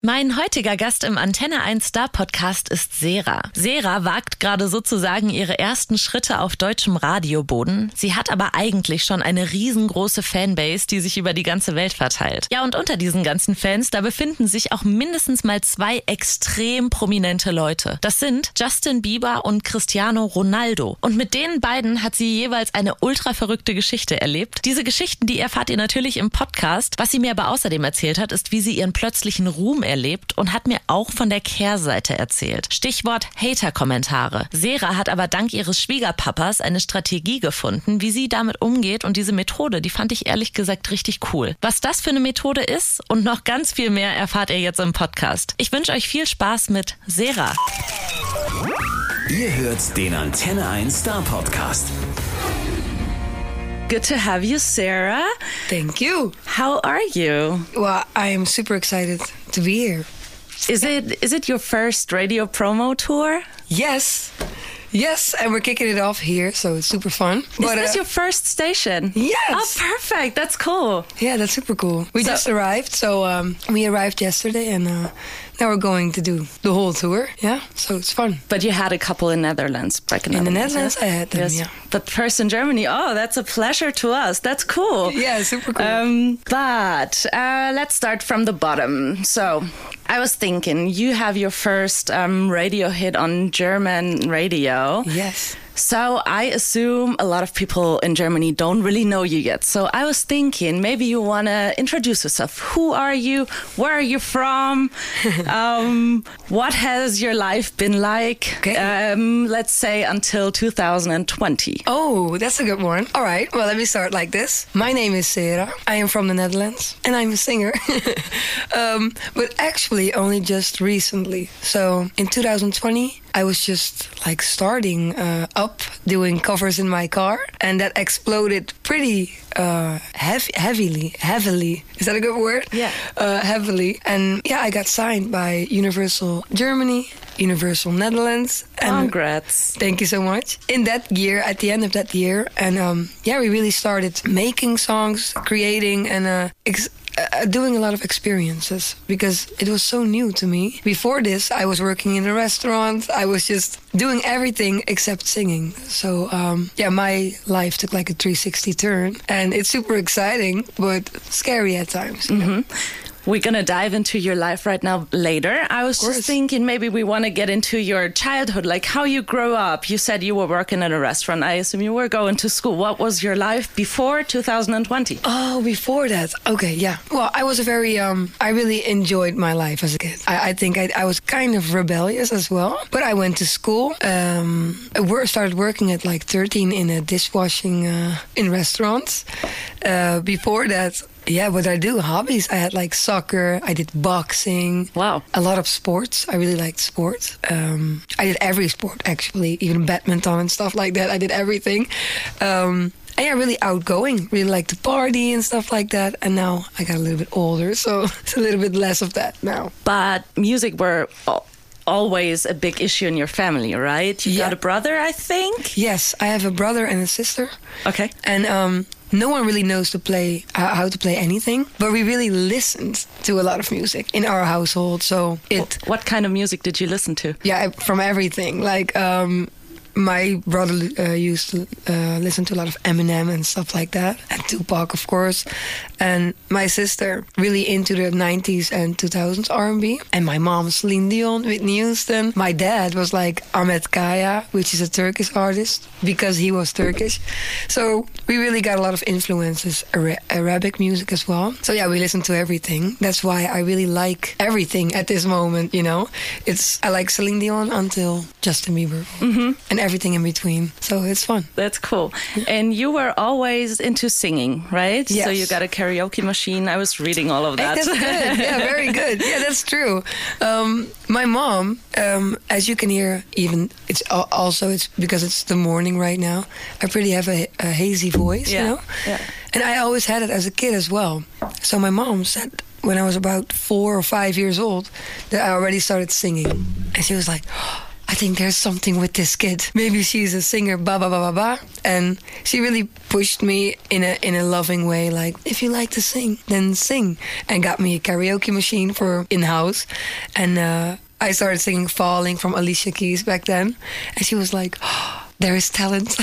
Mein heutiger Gast im Antenne 1 Star Podcast ist Sera. Sera wagt gerade sozusagen ihre ersten Schritte auf deutschem Radioboden. Sie hat aber eigentlich schon eine riesengroße Fanbase, die sich über die ganze Welt verteilt. Ja, und unter diesen ganzen Fans, da befinden sich auch mindestens mal zwei extrem prominente Leute. Das sind Justin Bieber und Cristiano Ronaldo. Und mit denen beiden hat sie jeweils eine ultra verrückte Geschichte erlebt. Diese Geschichten, die erfahrt ihr natürlich im Podcast. Was sie mir aber außerdem erzählt hat, ist, wie sie ihren plötzlichen Ruhm erlebt und hat mir auch von der Kehrseite erzählt. Stichwort Hater-Kommentare. Sera hat aber dank ihres Schwiegerpapas eine Strategie gefunden, wie sie damit umgeht und diese Methode, die fand ich ehrlich gesagt richtig cool. Was das für eine Methode ist und noch ganz viel mehr erfahrt ihr jetzt im Podcast. Ich wünsche euch viel Spaß mit Sera. Ihr hört den Antenne 1 Star Podcast. Good to have you, Sarah. Thank you. How are you? Well, I am super excited here. Is it is it your first radio promo tour? Yes. Yes, and we're kicking it off here, so it's super fun. Is this uh, your first station? Yes. Oh, perfect. That's cool. yeah, that's super cool. We So- just arrived, so um, we arrived yesterday, and uh, now we're going to do the whole tour. Yeah, so it's fun. But you had a couple in Netherlands back in, In the Netherlands, Netherlands, I had them, Yes. yeah. But first in Germany. Oh, that's a pleasure to us. That's cool. Yeah, super cool. Um, but uh, let's start from the bottom. So, I was thinking, you have your first um, radio hit on German radio. yes. So I assume a lot of people in Germany don't really know you yet. So I was thinking maybe you want to introduce yourself. Who are you? Where are you from? um, what has your life been like? Okay. Um, let's say until 2020. Oh, that's a good one. All right, well, let me start like this. My name is Sarah. I am from the Netherlands, and I'm a singer. um, but actually, only just recently. So in 2020, I was just like starting uh, up doing covers in my car, and that exploded pretty uh, heavy, heavily. Heavily is that a good word? Yeah. Uh, heavily, and yeah, I got signed by Universal Germany, Universal Netherlands, and Congrats. Thank you so much. In that year, at the end of that year, and um, yeah, we really started making songs, creating, and uh, ex- uh, doing a lot of experiences because it was so new to me. Before this, I was working in a restaurant. I was just doing everything except singing. So um, yeah, my life took like a 360 turn, and it's super exciting, but scary at times. know? We're going to dive into your life right now later. I was just thinking maybe we want to get into your childhood, like how you grew up. You said you were working in a restaurant. I assume you were going to school. What was your life before 2020? Oh, before that. Okay, yeah. Well, I was a very, um, I really enjoyed my life as a kid. I, I think I, I was kind of rebellious as well. But I went to school. Um, I wor- started working at like 13 in a dishwashing uh, in restaurants. Uh, before that, yeah, what I do, hobbies. I had like soccer. I did boxing. Wow. A lot of sports. I really liked sports. Um, I did every sport actually, even badminton and stuff like that. I did everything. Um, and yeah, really outgoing. Really like to party and stuff like that. And now I got a little bit older, so it's a little bit less of that now. But music were al- always a big issue in your family, right? You Yeah. got a brother, I think. Yes, I have a brother and a sister, Okay. and um, no one really knows to play uh, how to play anything. But we really listened to a lot of music in our household, so it What kind of music did you listen to? yeah from everything like um my brother uh, used to uh, listen to a lot of Eminem and stuff like that, and Tupac, of course. And my sister really into the 90s and 2000s R&B. And my mom, Celine Dion, Whitney Houston. My dad was like Ahmet Kaya, which is a Turkish artist, because he was Turkish. So we really got a lot of influences, Ara- Arabic music as well. So yeah, we listen to everything. That's why I really like everything at this moment. You know, it's I like Celine Dion until Justin Bieber, and everything in between. So it's fun. That's cool. And you were always into singing, right? So you got a karaoke machine. I was reading all of Hey, that. that's good. Yeah, very good. Yeah, that's true. Um, my mom, um, as you can hear, even it's also it's because it's the morning right now. I pretty have a, a hazy voice, Yeah, you know. yeah. And I always had it as a kid as well. So my mom said when I was about four or five years old that I already started singing, and she was like. I think there's something with this kid. Maybe she's a singer, ba ba ba ba ba. And she really pushed me in a in a loving way, like if you like to sing, then sing, and got me a karaoke machine for in house, and. Uh, I started singing "Falling" from Alicia Keys back then, and she was like, oh, "There is talent,"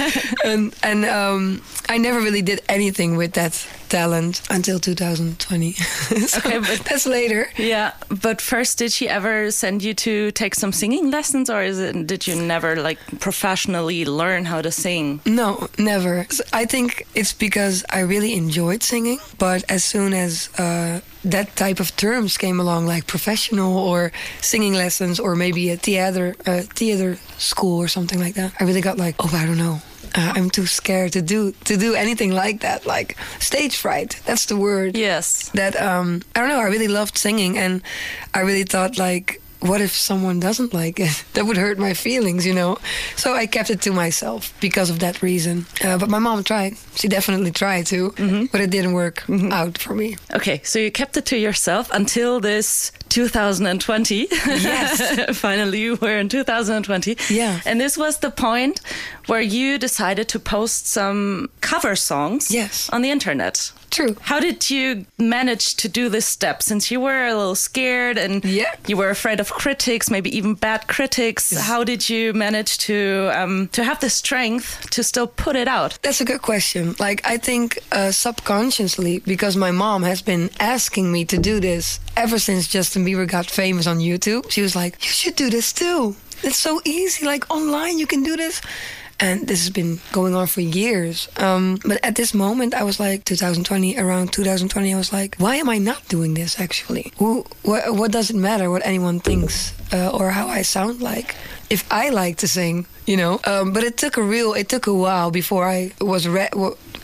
and and um, I never really did anything with that talent until 2020. so Okay, but- that's later. Yeah, but first, did she ever send you to take some singing lessons, or is it did you never like professionally learn how to sing? No, never. I think it's because I really enjoyed singing, but as soon as uh, that type of terms came along, like professional or singing lessons, or maybe a theater uh, theater school or something like that, I really got like, oh, I don't know. Uh, I'm too scared to do to do anything like that. Like stage fright. That's the word. Yes. That um, I don't know. I really loved singing, and I really thought like, what if someone doesn't like it? That would hurt my feelings, you know. So I kept it to myself because of that reason. Uh, but my mom tried. She definitely tried to, but it didn't work out for me. Okay, so you kept it to yourself until this 2020. Yes. Finally, we're in 2020. Yeah. And this was the point where you decided to post some cover songs Yes. on the internet. True. How did you manage to do this step since you were a little scared and Yeah. you were afraid of critics, maybe even bad critics? How did you manage to um, to have the strength to still put it out? That's a good question. Like, I think uh, subconsciously, because my mom has been asking me to do this ever since Justin Bieber got famous on YouTube. She was like, You should do this too. It's so easy. Like, online, you can do this. And this has been going on for years. Um, but at this moment, I was like, 2020, around 2020, I was like, why am I not doing this actually? Who, what, what does it matter what anyone thinks uh, or how I sound like? If I like to sing, you know. Um, but it took a real, it took a while before I was re-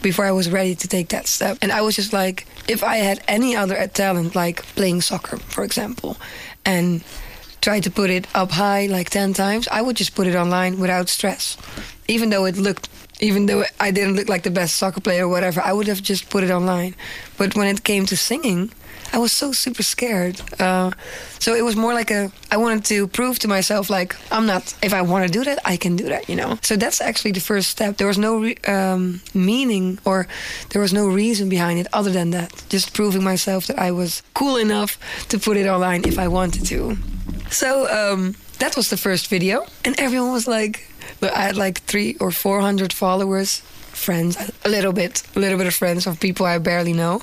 before I was ready to take that step. And I was just like, if I had any other talent, like playing soccer, for example, and try to put it up high like 10 times, I would just put it online without stress. Even though it looked, even though I didn't look like the best soccer player or whatever, I would have just put it online. But when it came to singing, I was so super scared. Uh, so it was more like a, I wanted to prove to myself, like, I'm not, if I want to do that, I can do that, you know? So that's actually the first step. There was no re- um, meaning or there was no reason behind it other than that. Just proving myself that I was cool enough to put it online if I wanted to. So um, that was the first video, and everyone was like, I had like three or four hundred followers, friends, a little bit, a little bit of friends of people I barely know.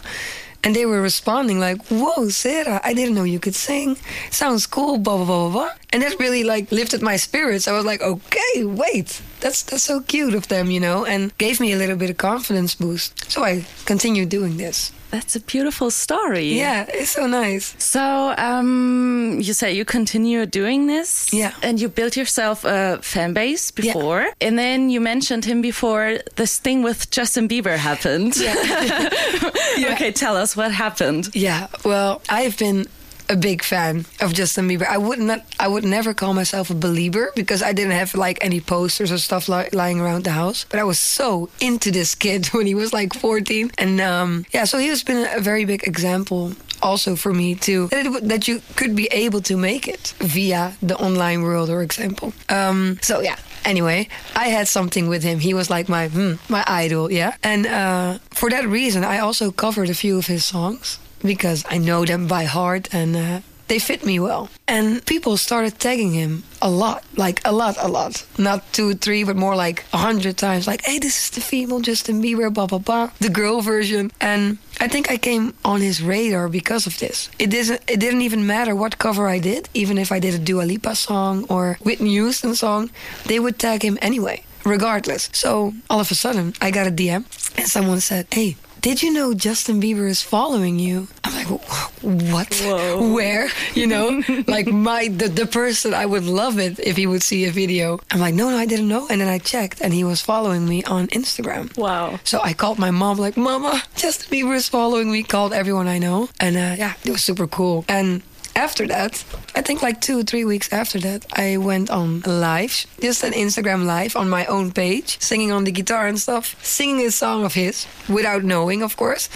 And they were responding like, "Whoa, Sarah! I didn't know you could sing. Sounds cool." Blah blah blah blah blah. And that really like lifted my spirits. I was like, "Okay, wait, that's that's so cute of them, you know," and gave me a little bit of confidence boost. So I continued doing this. That's a beautiful story. Yeah, it's so nice. So um, you say you continue doing this, Yeah. and you built yourself a fan base Yeah. before, and then you mentioned him before. This thing with Justin Bieber happened. Yeah. Okay, tell us what happened. Yeah, well, I've been a big fan of Justin Bieber. I would not, I would never call myself a Belieber because I didn't have like any posters or stuff li- lying around the house. But I was so into this kid when he was like 14, and um, yeah, so he has been a very big example also for me too that, it, that you could be able to make it via the online world, for example. Um, so yeah. Anyway, I had something with him. He was like my hmm, my idol, yeah. And uh, for that reason, I also covered a few of his songs because I know them by heart and uh, they fit me well. And people started tagging him a lot, like a lot, a lot. Not two, three, but more like a hundred times. Like, hey, this is the female Justin Bieber, blah blah blah, the girl version. And I think I came on his radar because of this. It didn't. It didn't even matter what cover I did, even if I did a Dua Lipa song or Whitney Houston song, they would tag him anyway, regardless. So all of a sudden, I got a DM, and someone said, "Hey." Did you know Justin Bieber is following you? I'm like, what? Whoa. Where? You know, like my the, the person. I would love it if he would see a video. I'm like, no, no, I didn't know. And then I checked, and he was following me on Instagram. Wow. So I called my mom, like, Mama, Justin Bieber is following me. Called everyone I know, and uh, yeah, it was super cool. And after that, I think like two or three weeks after that, I went on live, just an Instagram live on my own page, singing on the guitar and stuff, singing a song of his without knowing, of course.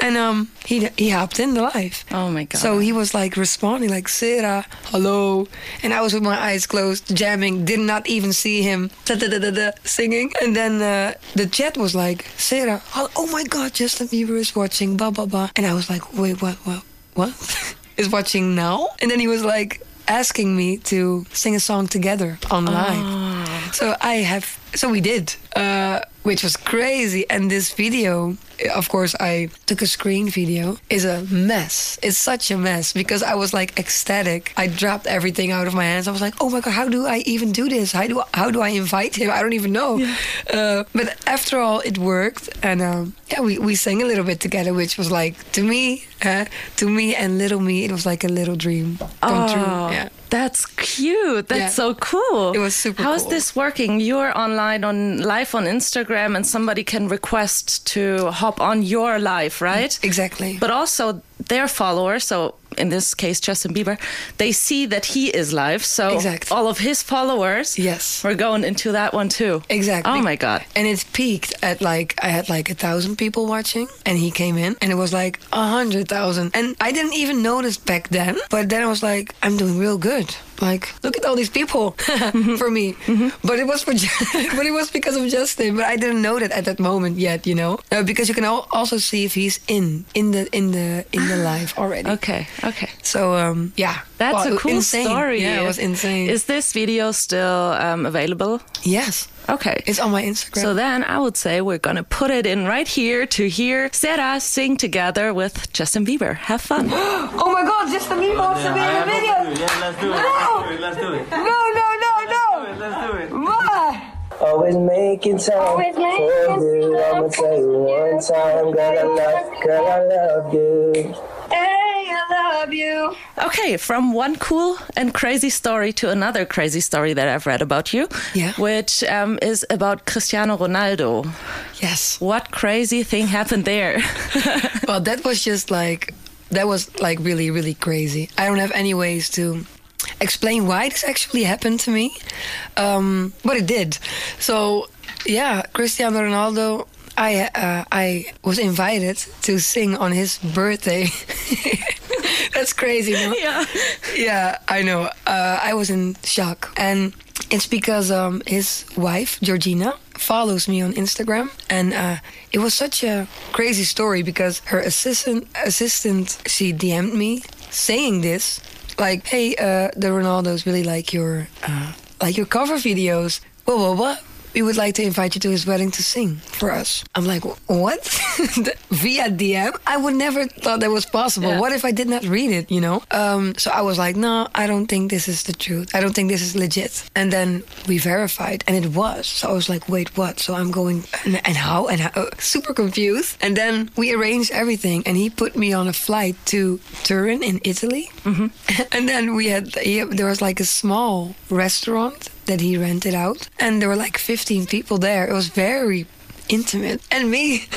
And um, he he hopped in the live. Oh my god! So he was like responding like Sarah, hello, and I was with my eyes closed, jamming, did not even see him da, da, da, da, da, singing. And then uh, the chat was like Sarah, oh my God, Justin Bieber is watching, blah blah blah. And I was like, wait, what, what, what? is watching now? And then he was like asking me to sing a song together online. Oh. So I have, so we did, uh, which was crazy. And this video, of course, I took a screen video, is a mess. It's such a mess because I was like ecstatic. I dropped everything out of my hands. I was like, oh my God, how do I even do this? How do, how do I invite him? I don't even know. Yeah. Uh, but after all, it worked. And um, yeah, we, we sang a little bit together, which was like, to me, uh, to me and little me, it was like a little dream come true. Oh, Yeah. That's cute. That's Yeah. so cool. It was super How's cool. this working? You're online on live on Instagram and somebody can request to hop on your live, right? Exactly. But also their followers, so in this case Justin Bieber, they see that he is live. So Exact. all of his followers Yes. we're going into that one too. Exactly. Oh my god. And it peaked at like I had like a thousand people watching, and he came in, and it was like a hundred thousand, and I didn't even notice back then. But then I was like, I'm doing real good. Like, look at all these people for me. But it was for, but it was because of Justin. But I didn't know that at that moment yet, you know, uh, because you can al- also see if he's in in the in the in the live already. Okay, okay. So um, yeah, That's Well, a cool insane. story. Yeah, it was insane. Is this video still um, available? yes, Okay. it's on my Instagram. So then I would say we're going to put it in right here to hear Sarah sing together with Justin Bieber. Have fun. oh my God, Justin Bieber wants to be in the video. Yeah, let's do it. No! Let's do it. No, no, no, no. Let's do it. Why? Always making time Always making for you. I'ma tell you one time, girl, I love, girl, I love you. Love you. Okay, from one cool and crazy story to another crazy story that I've read about you, Yeah. which um, is about Cristiano Ronaldo. Yes. What crazy thing happened there? Well, that was just like that was like really, really crazy. I don't have any ways to explain why this actually happened to me, um, but it did. So yeah, Cristiano Ronaldo. I uh, I was invited to sing on his birthday. That's crazy, no? yeah. Yeah, I know. Uh, I was in shock, and it's because um, his wife Georgina follows me on Instagram, and uh, it was such a crazy story because her assistant assistant she DM'd me saying this, like, "Hey, uh, the Ronaldos really like your uh, like your cover videos." Blah blah blah. We would like to invite you to his wedding to sing for us. I'm like, what? Via DM? I would never thought that was possible. Yeah. What if I did not read it, you know? Um, so I was like, no, I don't think this is the truth. I don't think this is legit. And then we verified, and it was. So I was like, wait, what? So I'm going, and, and how? And how? Uh, super confused. And then we arranged everything, and he put me on a flight to Turin in Italy. and then we had, he, there was like a small restaurant that he rented out, and there were like 15 people there. It was very intimate. And me.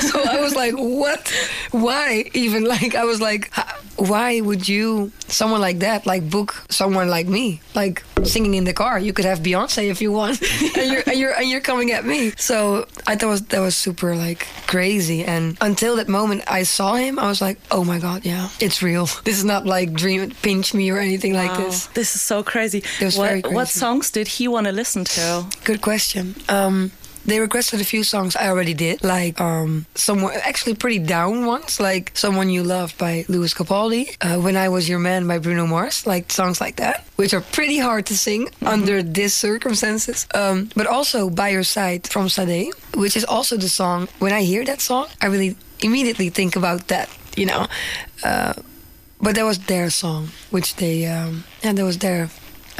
So i was like what? Why even? Like i was like why would you someone like that like book someone like me? Like singing in the car. You could have Beyoncé if you want. And you're and you're and you're coming at me. So i thought was that was super like crazy. And until that moment i saw him i was like oh my god yeah it's real. This is not like dream pinch me or anything like this. This is so crazy. It was what, very what songs did he want to listen to? Good question. Um, they requested a few songs I already did, like um, some actually pretty down ones, like "Someone You Love" by Lewis Capaldi, uh, "When I Was Your Man" by Bruno Mars, like songs like that, which are pretty hard to sing under these circumstances. Um, but also "By Your Side" from Sade, which is also the song. When I hear that song, I really immediately think about that, you know. Uh, but that was their song, which they um, yeah, that was their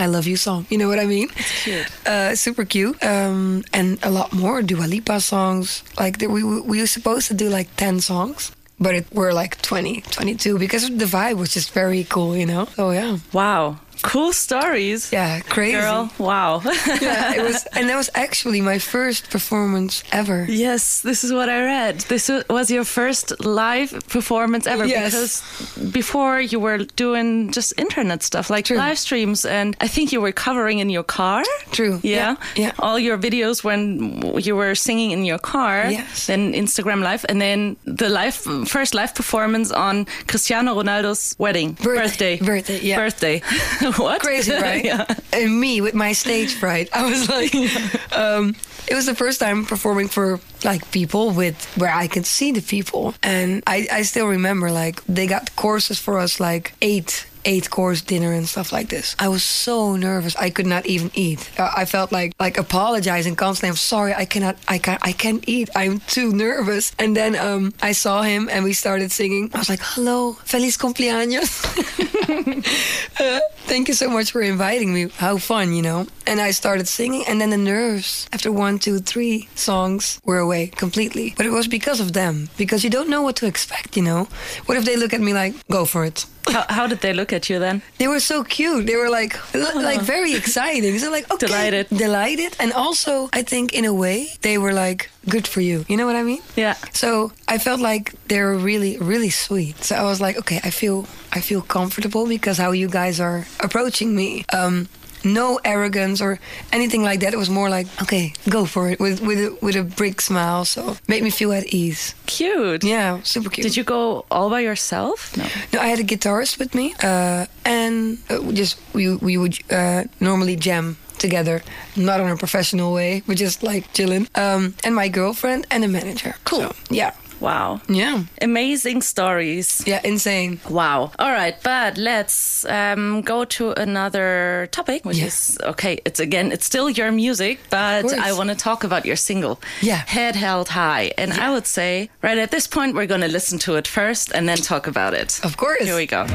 "I Love You" song. You know what I mean? It's cute. Uh, super cute. Um, and a lot more Dua Lipa songs. Like the, we we were supposed to do like ten songs, but it were like 20, 22 because of the vibe was just very cool. You know? So yeah. Wow. Cool stories. Yeah, crazy. Girl, wow. Yeah, it was, and that was actually my first performance ever. Yes, this is what I read. This was your first live performance ever Yes. because before you were doing just internet stuff like True. live streams, and I think you were covering in your car. True. Yeah. Yeah. All your videos when you were singing in your car. Yes. Then Instagram live, and then the live first live performance on Cristiano Ronaldo's wedding Birthday. birthday. Birthday, yeah. Birthday. what? Crazy, right? yeah. And me with my stage fright, I was like, um, it was the first time performing for like people with where I could see the people, and I, I still remember like they got courses for us like eight eight course dinner and stuff like this. I was so nervous I could not even eat. I felt like like apologizing constantly. I'm sorry, I cannot, I can't, I can't eat. I'm too nervous. And then um, I saw him and we started singing. I was like, hello, feliz cumpleaños. Uh, thank you so much for inviting me. How fun, you know? And I started singing, and then the nerves after one, two, three songs were away completely. But it was because of them, because you don't know what to expect, you know? What if they look at me like, go for it? How, how did they look at you then? They were so cute. They were like, like very exciting. So like, okay, Delighted. delighted, and also I think in a way they were like, good for you. You know what I mean? Yeah. So I felt like they were really, really sweet. So I was like, okay, I feel, I feel comfortable because how you guys are approaching me. Um, no arrogance or anything like that. It was more like, okay, go for it with with a, with a big smile. So made me feel at ease. Cute. Yeah, super cute. Did you go all by yourself? No. No, I had a guitarist with me, uh, and uh, just we we would uh, normally jam together, not in a professional way, but just like chilling. Um, and my girlfriend and a manager. Cool. So, yeah, Wow. yeah, Amazing stories. yeah, insane. Wow. All right, but let's um, go to another topic, which Yeah. is okay. It's again, it's still your music, but. I want to talk about your single, Yeah. Head Held High. And I would say, right at this point, we're going to listen to it first and then talk about it. Of course. Here we go.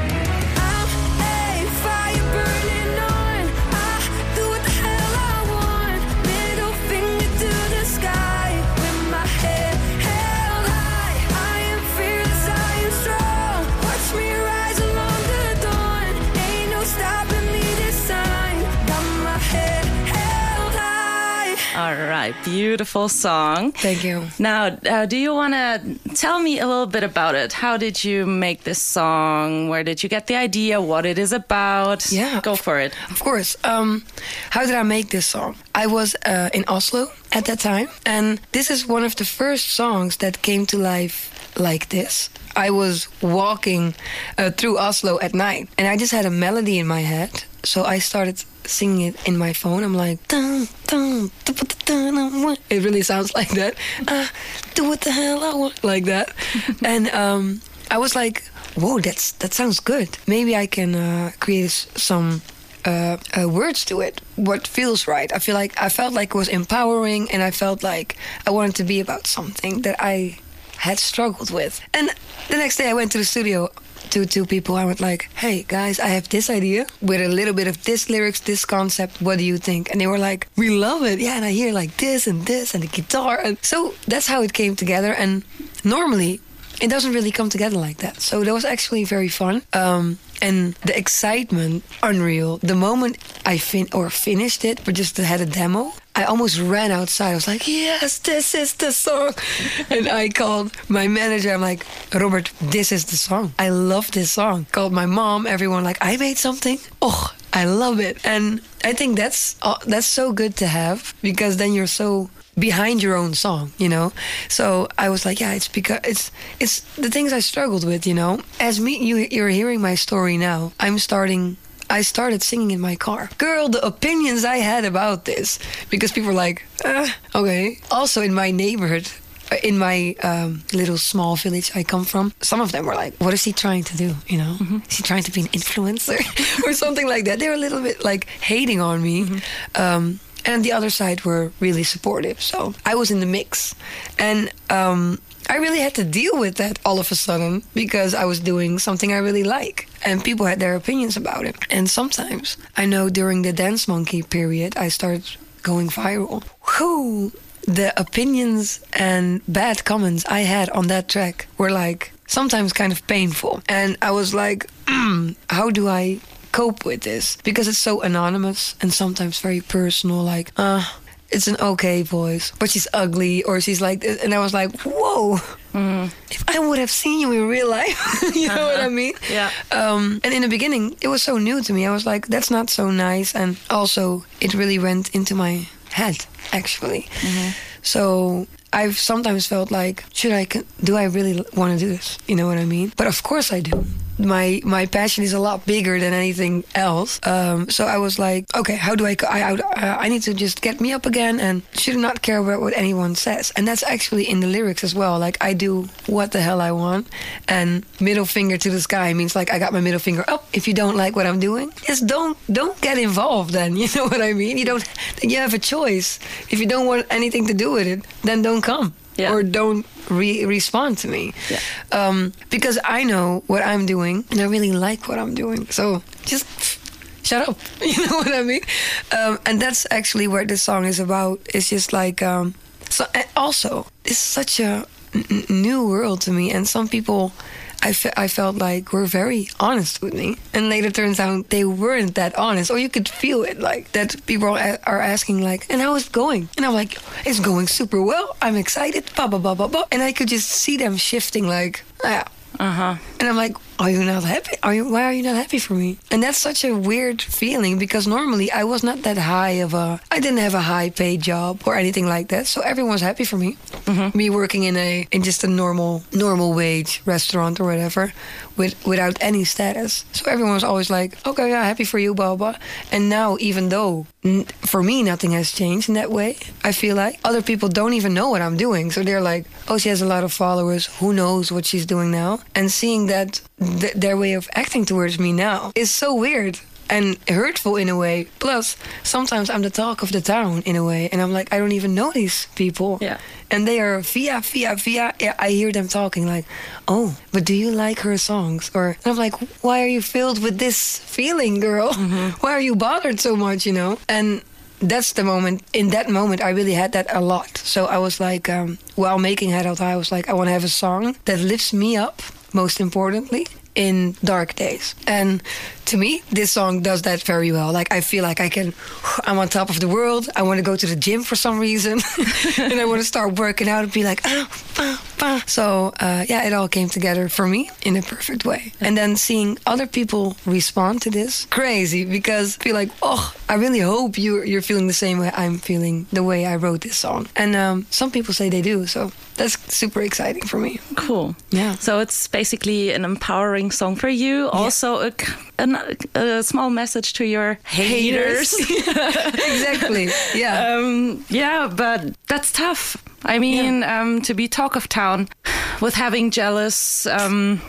Right, beautiful song. Thank you. Now, uh, do you want to tell me a little bit about it? How did you make this song? Where did you get the idea? What it is about? Yeah. Go for it. Of course. Um, how did I make this song? I was uh, in Oslo at that time, and this is one of the first songs that came to life like this. I was walking uh, through Oslo at night, and I just had a melody in my head. So I started singing it in my phone. I'm like, dun, dun, dun, it really sounds like that. Uh, do what the hell I want, like that. and um, I was like, whoa, that's that sounds good. Maybe I can uh, create some uh, uh, words to it. What feels right? I feel like I felt like it was empowering, and I felt like I wanted to be about something that I had struggled with. And the next day, I went to the studio to two people. I went like, "Hey guys, I have this idea with a little bit of this lyrics, this concept. What do you think?" And they were like, "We love it. Yeah." And I hear like this and this and the guitar, and so that's how it came together. And normally, it doesn't really come together like that. So that was actually very fun. Um, and the excitement, unreal. The moment I fin or finished it, but just had a demo, I almost ran outside. I was like, "Yes, this is the song!" and I called my manager. I'm like, "Robert, this is the song. I love this song." Called my mom. Everyone like, "I made something." Oh, I love it. And I think that's uh, that's so good to have because then you're so behind your own song, you know. So I was like, yeah, it's because it's it's the things I struggled with, you know. As me, you you're hearing my story now. I'm starting. I started singing in my car. Girl, the opinions I had about this because people were like, uh, okay. Also in my neighborhood. uh, In my um, little small village I come from, some of them were like, "What is he trying to do? You know, is he trying to be an influencer or something like that?" They were a little bit like hating on me, um, and the other side were really supportive. So I was in the mix, and um, I really had to deal with that all of a sudden because I was doing something I really like, and people had their opinions about it. And sometimes I know during the Dance Monkey period, I started going viral. The opinions and bad comments I had on that track were like sometimes kind of painful, and I was like, mm, how do I cope with this because it's so anonymous and sometimes very personal. Like, uh, it's an okay voice, but she's ugly or she's like this. And I was like, whoa. If I would have seen you in real life, you know what I mean? Yeah. Um, and in the beginning, it was so new to me. I was like, that's not so nice. And also, it really went into my head, actually. So I've sometimes felt like, should I, do I really want to do this? You know what I mean? But of course I do. My my passion is a lot bigger than anything else. Um, so I was like, okay, how do I? I I, uh, I need to just get me up again and should not care about what anyone says. And that's actually in the lyrics as well. Like I do what the hell I want, and middle finger to the sky means like I got my middle finger up. If you don't like what I'm doing, just don't don't get involved. Then you know what I mean. You don't. You have a choice. If you don't want anything to do with it, then don't come Yeah. or don't re- respond to me. Yeah. Um, because I know what I'm doing and I really like what I'm doing. So just shut up. You know what I mean? Um, and that's actually what this song is about. It's just like, um, so and also, it's such a n- new world to me. And some people. I, fe- I felt like were very honest with me, and later turns out they weren't that honest, or you could feel it like that. People are, are asking like, "And how is it going?" And I'm like, "It's going super well. I'm excited." Blah blah blah blah blah. And I could just see them shifting, like, "Yeah." Uh huh. And I'm like, "Are you not happy? Are you? Why are you not happy for me?" And that's such a weird feeling because normally I was not that high of a. I didn't have a high paid job or anything like that, so everyone was happy for me. Mm-hmm. Me working in a in just a normal normal wage restaurant or whatever, with without any status. So everyone was always like, "Okay, yeah, happy for you, blah blah." And now, even though for me nothing has changed in that way, I feel like other people don't even know what I'm doing. So they're like, "Oh, she has a lot of followers. Who knows what she's doing now?" And seeing that th- their way of acting towards me now is so weird and hurtful in a way. Plus, sometimes I'm the talk of the town in a way, and I'm like, I don't even know these people. Yeah. And they are via, via, via. Yeah, I hear them talking like, oh, but do you like her songs? Or and I'm like, why are you filled with this feeling, girl? Why are you bothered so much? You know? And that's the moment. In that moment, I really had that a lot. So I was like, um, while making Head Held High, I was like, I want to have a song that lifts me up. Most importantly, in dark days. And to me, this song does that very well. Like I feel like I can, I'm on top of the world. I want to go to the gym for some reason, and I want to start working out and be like, ah, ah, ah. so uh, yeah, it all came together for me in a perfect way. And then seeing other people respond to this, crazy because I feel like, oh, I really hope you you're feeling the same way I'm feeling the way I wrote this song. And um, some people say they do, so that's super exciting for me. Cool. Yeah. So it's basically an empowering song for you. Also, a, k- an- a small message to your haters. exactly. Yeah. um, yeah, but that's tough. I mean, um, to be talk of town with having jealous. Um,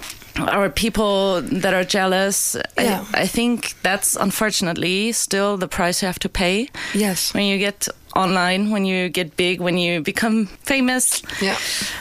or people that are jealous. Yeah. I, I think that's unfortunately still the price you have to pay. Yes. When you get online, when you get big, when you become famous. Yeah.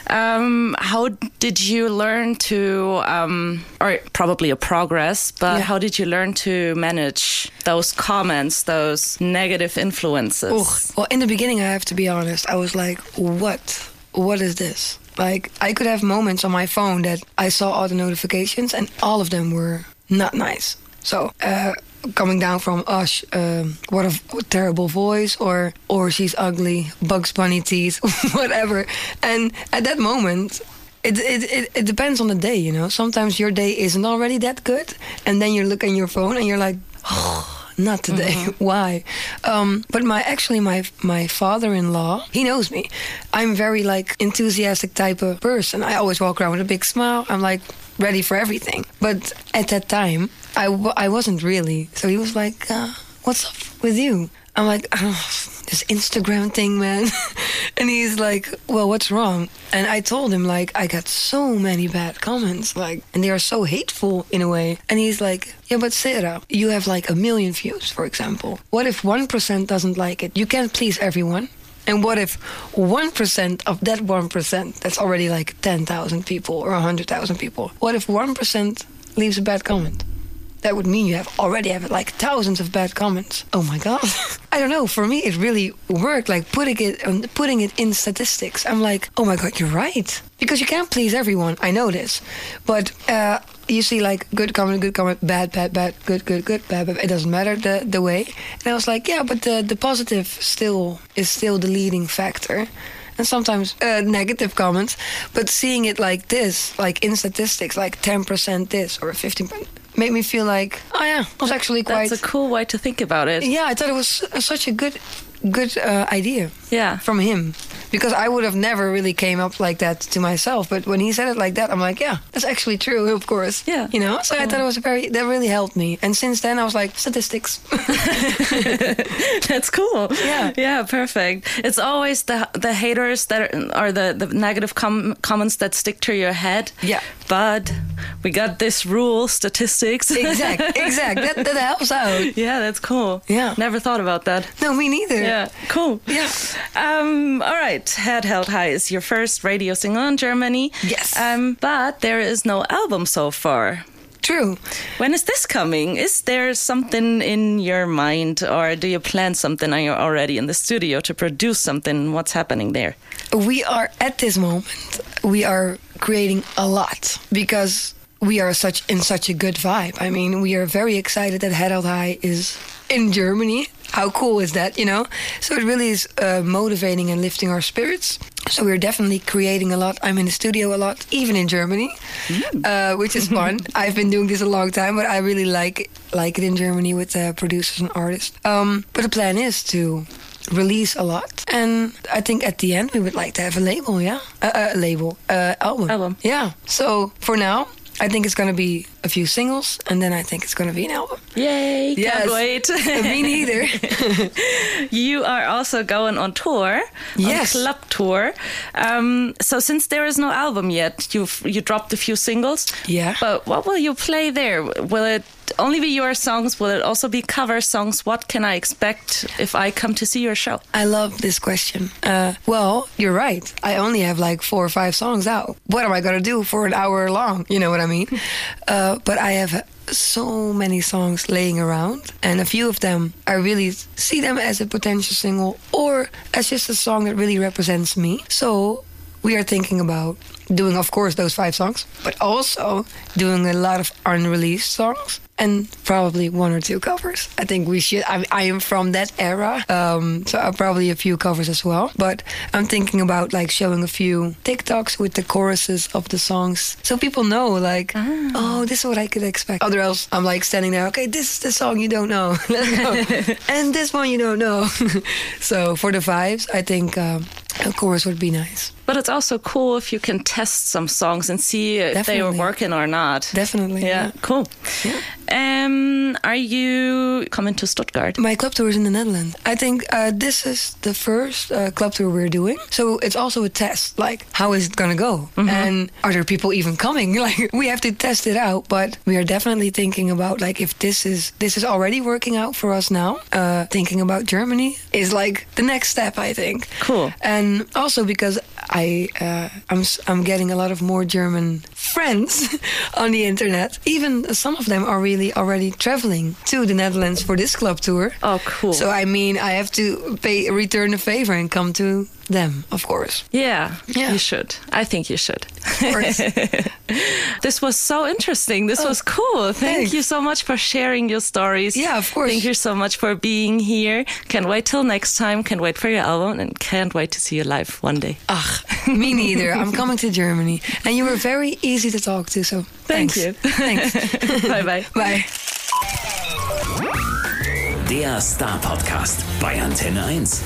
Um, how did you learn to, um, or probably a progress, but Yeah. how did you learn to manage those comments, those negative influences? Ugh. Well, in the beginning, I have to be honest. I was like, "What? What is this?" Like, I could have moments on my phone that I saw all the notifications, and all of them were not nice. So, uh, coming down from Ush, um, what a terrible voice, or or she's ugly, Bugs Bunny teeth, whatever. And at that moment. It, it, it, it depends on the day, you know. Sometimes your day isn't already that good, and then you look at your phone and you're like, not today. Why? Um, but my actually my my father-in-law, he knows me. I'm very like enthusiastic type of person. I always walk around with a big smile. I'm like ready for everything. But at that time, I w- I wasn't really. So he was like, uh, "What's up with you?" I'm like, oh, "This Instagram thing, man." and he's like, "Well, what's wrong?" And I told him like I got so many bad comments, like, and they are so hateful in a way. And he's like, "Yeah, but Sarah, you have like a million views, for example. What if one percent doesn't like it? You can't please everyone." And what if 1% of that 1%, that's already like 10,000 people or 100,000 people, what if 1% leaves a bad comment? That would mean you have already have like thousands of bad comments. Oh my god! I don't know. For me, it really worked. Like putting it, um, putting it in statistics. I'm like, oh my god, you're right. Because you can't please everyone. I know this, but uh, you see like good comment, good comment, bad, bad, bad, good, good, good, bad, bad. It doesn't matter the the way. And I was like, yeah, but the the positive still is still the leading factor. And sometimes uh, negative comments, but seeing it like this, like in statistics, like ten percent this or fifteen, made me feel like, oh yeah, I was actually quite. That's a cool way to think about it. yeah, I thought it was such a good, good uh, idea Yeah. from him because I would have never really came up like that to myself. But when he said it like that, I'm like, yeah, that's actually true, of course. Yeah. you know. So I thought it was very that really helped me. And since then, I was like, statistics. That's cool. Yeah. Yeah, perfect. It's always the the haters that are, are the the negative com- comments that stick to your head. Yeah. But we got this rule, statistics. exact, exact. That that helps out. yeah, that's cool. Yeah. Never thought about that. No, me neither. Yeah, cool. Yeah. Um, all right. Head Held High is your first radio single in Germany. Yes. Um, but there is no album so far. True. When is this coming? Is there something in your mind, or do you plan something? Are you already in the studio to produce something? What's happening there? We are at this moment. We are creating a lot because we are such in such a good vibe. I mean, we are very excited that Head Held High is in Germany. How cool is that, you know? So it really is uh, motivating and lifting our spirits. So we're definitely creating a lot. I'm in the studio a lot, even in Germany, uh, which is fun. I've been doing this a long time, but I really like like it in Germany with the producers and artists. Um, but the plan is to release a lot, and I think at the end we would like to have a label, yeah, a label, uh, album, Album. yeah. So for now. I think it's gonna be a few singles, and then I think it's gonna be an album. Yay! Can't wait. Me neither. you are also going on tour, Yes. on club tour. Um, so since there is no album yet, you've you dropped a few singles. Yeah. But what will you play there? Will it only be your songs? Will it also be cover songs? What can I expect if I come to see your show? I love this question. Uh, well, you're right. I only have like four or five songs out. What am I gonna do for an hour long? You know what I mean? uh, but I have so many songs laying around, and a few of them I really see them as a potential single or as just a song that really represents me. So we are thinking about doing, of course, those five songs, but also doing a lot of unreleased songs and probably one or two covers. I think we should. I, I am from that era, um, so I'll probably a few covers as well. But I'm thinking about like showing a few TikToks with the choruses of the songs, so people know like, oh, this is what I could expect. Other else, I'm like standing there. Okay, this is the song you don't know. And this one you don't know. so for the vibes, I think um, a chorus would be nice. But it's also cool if you can test some songs and see if they are working or not. Definitely. Yeah, cool. Um, are you coming to Stuttgart? My club tour is in the Netherlands. I think uh, this is the first uh, club tour we're doing. So it's also a test. Like, how is it going to go? And are there people even coming? Like, we have to test it out. But we are definitely thinking about, like, if this is this is already working out for us now, uh, thinking about Germany is like the next step, I think. Cool. And also because I uh, I'm I'm getting a lot of more German friends on the internet. Even some of them are really already traveling to the Netherlands for this club tour. Oh, cool. So I mean, I have to pay return a favor and come to them, of course. Yeah, Yeah. you should. I think you should. Of course. This was so interesting. This oh, was cool. Thank thanks. you so much for sharing your stories. Yeah, of course. Thank you so much for being here. Can't wait till next time. Can't wait for your album and can't wait to see you live one day. Ugh, me neither. I'm coming to Germany, and you were very easy to talk to. So Thank thanks. you. Thanks. bye bye. Bye. Der Star Podcast bei Antenne 1.